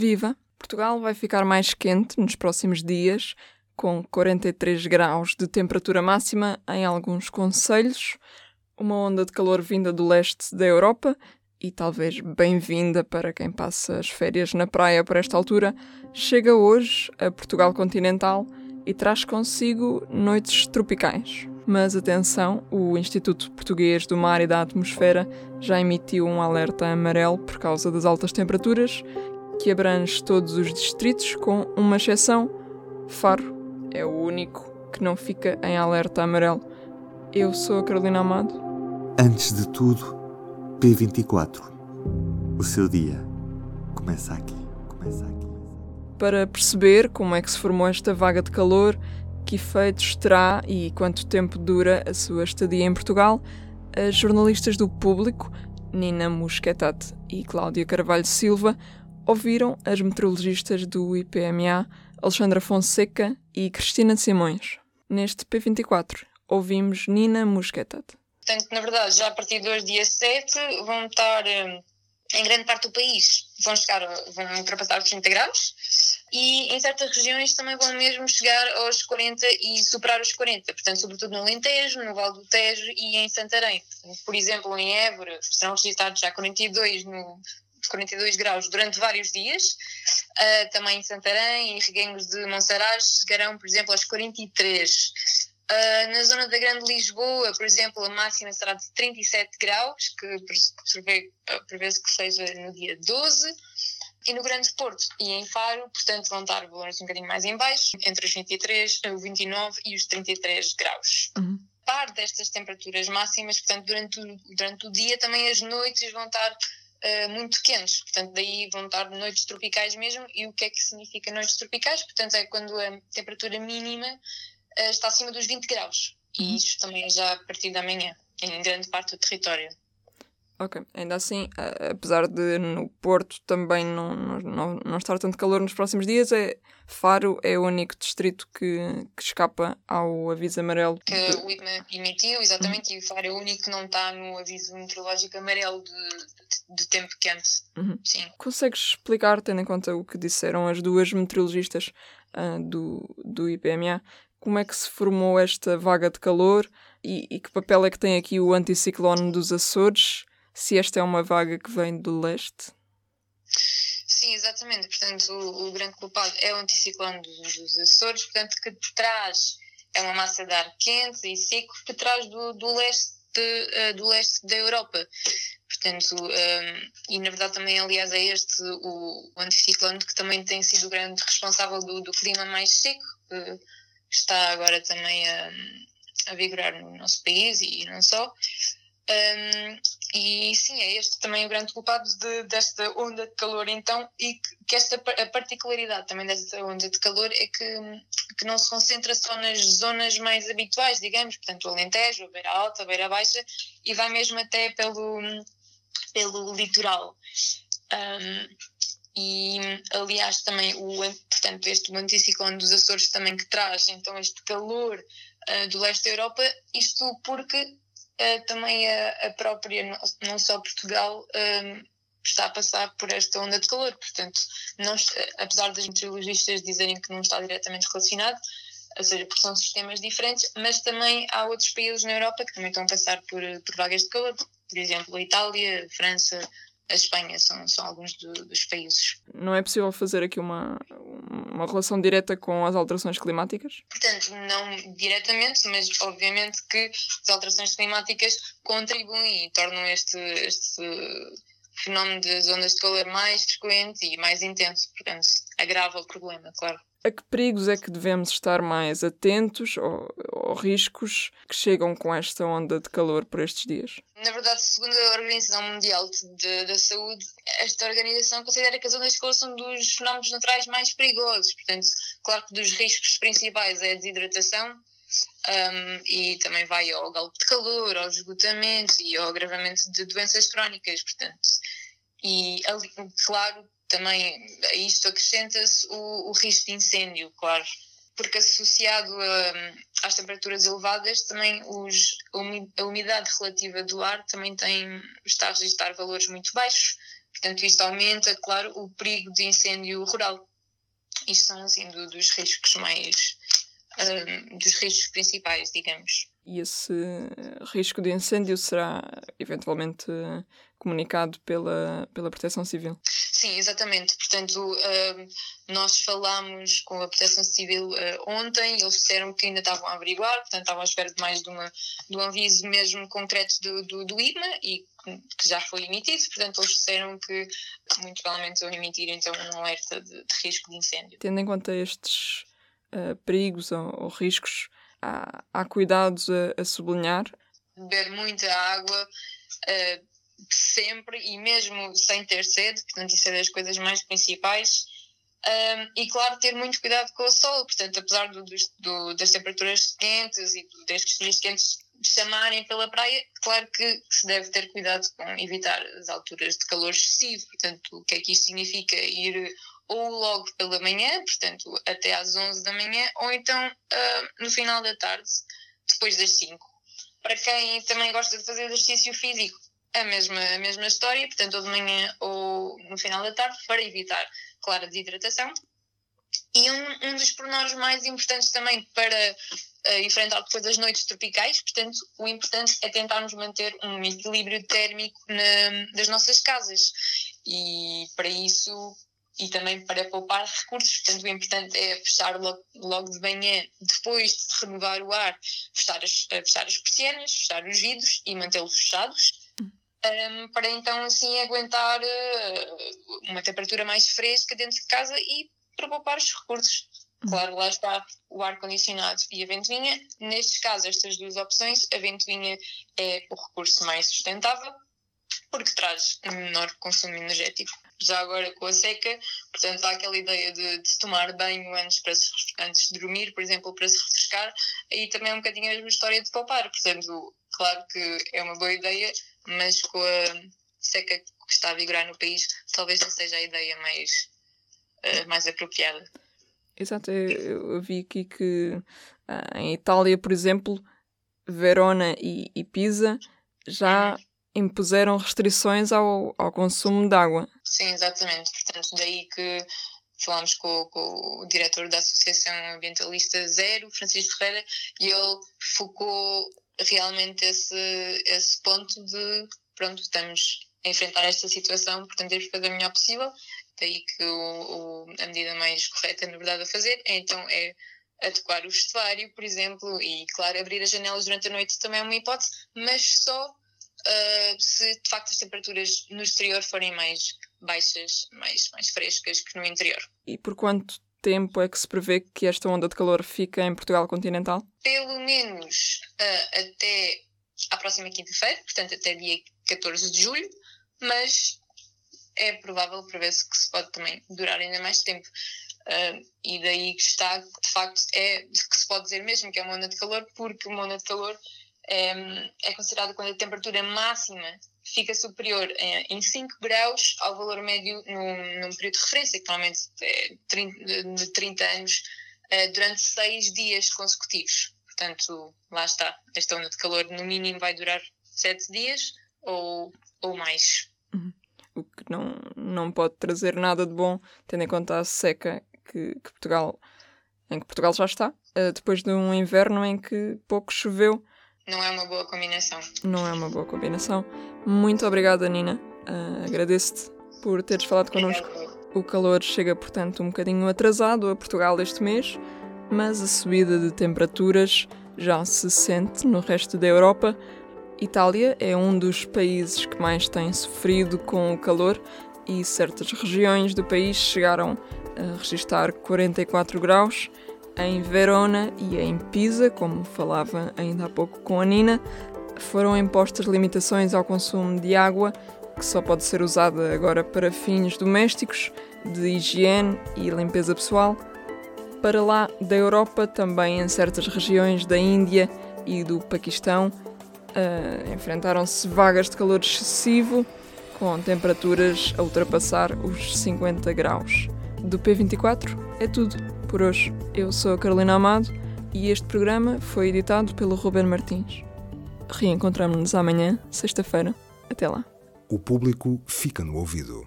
Viva! Portugal vai ficar mais quente nos próximos dias, com 43 graus de temperatura máxima em alguns conselhos, uma onda de calor vinda do leste da Europa e talvez bem-vinda para quem passa as férias na praia por esta altura, chega hoje a Portugal continental e traz consigo noites tropicais. Mas atenção, o Instituto Português do Mar e da Atmosfera já emitiu um alerta amarelo por causa das altas temperaturas, que abrange todos os distritos, com uma exceção: Faro é o único que não fica em alerta amarelo. Eu sou a Carolina Amado. Antes de tudo, P24. O seu dia começa aqui. Começa aqui. Para perceber como é que se formou esta vaga de calor, que efeitos terá e quanto tempo dura a sua estadia em Portugal, as jornalistas do público, Nina Musquetat e Cláudia Carvalho Silva, ouviram as meteorologistas do IPMA, Alexandra Fonseca e Cristina Simões. Neste P24, ouvimos Nina Musquetat. Portanto, na verdade, já a partir de hoje, dia 7, vão estar hum, em grande parte do país, vão chegar, vão ultrapassar os 30 graus e em certas regiões também vão mesmo chegar aos 40 e superar os 40, portanto, sobretudo no Alentejo, no Val do Tejo e em Santarém. Por exemplo, em Évora serão registrados já 42 no 42 graus durante vários dias. Uh, também em Santarém e Reguengos de Monsaraz chegarão, por exemplo, aos 43. Uh, na zona da Grande Lisboa, por exemplo, a máxima será de 37 graus, que prevê-se que seja no dia 12 e no Grande Porto e em Faro, portanto, vão estar valores um bocadinho mais em baixo, entre os 23, os 29 e os 33 graus. Uhum. Par destas temperaturas máximas, portanto, durante o, durante o dia também as noites vão estar uh, muito quentes, portanto, daí vão estar noites tropicais mesmo. E o que é que significa noites tropicais? Portanto, é quando a temperatura mínima uh, está acima dos 20 graus. E uhum. isto também é já a partir da manhã, em grande parte do território. Ok, ainda assim, apesar de no Porto também não, não, não estar tanto calor nos próximos dias, é, Faro é o único distrito que, que escapa ao aviso amarelo. Que de... o IPMA emitiu, exatamente, uhum. e Faro é o único que não está no aviso meteorológico amarelo de, de, tempo quente. Uhum. Sim. Consegues explicar, tendo em conta o que disseram as duas meteorologistas uh, do, do IPMA, como é que se formou esta vaga de calor e, e que papel é que tem aqui o anticiclone dos Açores? Se esta é uma vaga que vem do leste? Sim, exatamente. Portanto, o, o grande culpado é o anticiclone dos, dos Açores, portanto, que traz é uma massa de ar quente e seco que traz do, do leste uh, do leste da Europa. Portanto, um, ehm, e na verdade também, aliás, é este o, o anticiclone que também tem sido o grande responsável do, do clima mais seco, que está agora também a, a vigorar no nosso país e não só. Um, e sim, é este também o grande culpado de, desta onda de calor, então, e que, que, esta a particularidade também desta onda de calor é que, que não se concentra só nas zonas mais habituais, digamos, portanto, o Alentejo, a Beira Alta, a Beira Baixa, e vai mesmo até pelo, pelo litoral. Um, e aliás também o portanto este anticiclone dos Açores também que traz então este calor uh, do leste da Europa isto porque uh, também a, a, própria, não só Portugal, um, ehm, está a passar por esta onda de calor. Portanto, não, apesar das meteorologistas dizerem que não está diretamente relacionado, ou seja, porque são sistemas diferentes, mas também há outros países na Europa que também estão a passar por, por vagas de calor, por exemplo, a Itália, a França, a Espanha são, são alguns do, dos países. Não é possível fazer aqui uma, uma relação direta com as alterações climáticas? Portanto, não diretamente, mas obviamente que as alterações climáticas contribuem e tornam este, este fenómeno das ondas de calor mais frequente e mais intenso. Portanto, agrava o problema, claro. A que perigos é que devemos estar mais atentos ou, ou, riscos que chegam com esta onda de calor por estes dias? Na verdade, segundo a Organização Mundial de, da Saúde, esta organização considera que as ondas de calor são dos fenómenos naturais mais perigosos. Portanto, claro que dos riscos principais é a desidratação, um, e também vai ao galpo de calor, ao esgotamento e ao agravamento de doenças crónicas, portanto. E, claro, também a isto acrescenta-se o, o, risco de incêndio, claro, porque associado a, às temperaturas elevadas, também os, a umidade relativa do ar também tem, está a registrar valores muito baixos, Portanto, isto aumenta, claro, o perigo de incêndio rural. Isto são, assim, do, dos riscos mais. Uh, dos riscos principais, digamos. E esse risco de incêndio será eventualmente comunicado pela, pela Proteção Civil? Sim, exatamente. Portanto, uh, nós falámos com a Proteção Civil uh, ontem, eles disseram que ainda estavam a averiguar, portanto, estavam à espera de mais de, uma, de um aviso mesmo concreto do, do, do IMA e que já foi emitido, portanto, eles disseram que muito provavelmente vão emitir então um alerta de, de risco de incêndio. Tendo em conta estes uh, perigos ou, ou, riscos, há, há cuidados a, a sublinhar? Beber muita água sempre e mesmo sem ter sede, portanto, isso é das coisas mais principais. Um, e claro, ter muito cuidado com o sol, portanto, apesar do, do, das temperaturas quentes e destes dias quentes chamarem pela praia, claro que se deve ter cuidado com evitar as alturas de calor excessivo. Portanto, o que é que isto significa? Ir ou logo pela manhã, portanto, até às 11 da manhã, ou então uh, no final da tarde, depois das 5. Para quem também gosta de fazer exercício físico, a mesma, a mesma história, portanto, ou de manhã ou no final da tarde, para evitar, claro, a desidratação. E um, um dos pormenores mais importantes também para uh, enfrentar depois as noites tropicais, portanto, o importante é tentarmos manter um equilíbrio térmico na, das nossas casas. E para isso, e também para poupar recursos, portanto, o importante é fechar logo, logo de manhã, depois de renovar o ar, fechar as, fechar as persianas, fechar os vidros e mantê-los fechados um, para então assim aguentar uh, uma temperatura mais fresca dentro de casa e para poupar os recursos. Uhum. Claro, lá está o ar-condicionado e a ventoinha. Nestes casos, estas duas opções, a ventoinha é o recurso mais sustentável porque traz menor consumo energético. Já agora com a seca, portanto, há aquela ideia de, de tomar banho antes, para se, antes de dormir, por exemplo, para se refrescar, aí também é um bocadinho a mesma história de poupar. Portanto, claro que é uma boa ideia, mas com a seca que está a vigorar no país, talvez não seja a ideia mais, uh, mais apropriada. Exato, eu, eu vi aqui que uh, em Itália, por exemplo, Verona e, e Pisa já uhum. impuseram restrições ao, ao consumo de água. Sim, exatamente. Portanto, daí que falámos com, com, o diretor da Associação Ambientalista Zero, Francisco Ferreira, e ele focou realmente esse, esse ponto de pronto, estamos a enfrentar esta situação, portanto temos que fazer o melhor possível. Daí que o, o, a medida mais correta, na verdade, a fazer é então é adequar o vestuário, por exemplo, e claro, abrir as janelas durante a noite também é uma hipótese, mas só uh, se de facto as temperaturas no exterior forem mais baixas, mais, mais frescas que no interior. E por quanto tempo é que se prevê que esta onda de calor fica em Portugal continental? Pelo menos uh, até à próxima quinta-feira, portanto até dia 14 de julho, mas é provável, prevê-se que se pode também durar ainda mais tempo. Uh, e daí que está, de facto, é que se pode dizer mesmo que é uma onda de calor, porque uma onda de calor é, é considerada quando a temperatura máxima fica superior em 5 graus ao valor médio num, num, período de referência, que normalmente é 30, de 30 anos, durante 6 dias consecutivos. Portanto, lá está. Esta onda de calor, no mínimo, vai durar 7 dias ou, ou mais. Uhum. O que não, não pode trazer nada de bom, tendo em conta a seca que, que Portugal, em que Portugal já está, uh, depois de um inverno em que pouco choveu não é uma boa combinação. Não é uma boa combinação. Muito obrigada, Nina. Uh, Agradeço-te por teres falado connosco. O calor chega, portanto, um bocadinho atrasado a Portugal este mês, mas a subida de temperaturas já se sente no resto da Europa. Itália é um dos países que mais tem sofrido com o calor e certas regiões do país chegaram a registrar 44 graus em Verona e em Pisa, como falava ainda há pouco com a Nina, foram impostas limitações ao consumo de água, que só pode ser usada agora para fins domésticos, de higiene e limpeza pessoal. Para lá da Europa, também em certas regiões da Índia e do Paquistão, uh, enfrentaram-se vagas de calor excessivo, com temperaturas a ultrapassar os 50 graus. Do P24 é tudo por hoje. Eu sou a Carolina Amado e este programa foi editado pelo Ruben Martins. Reencontramos-nos amanhã, sexta-feira. Até lá. O público fica no ouvido.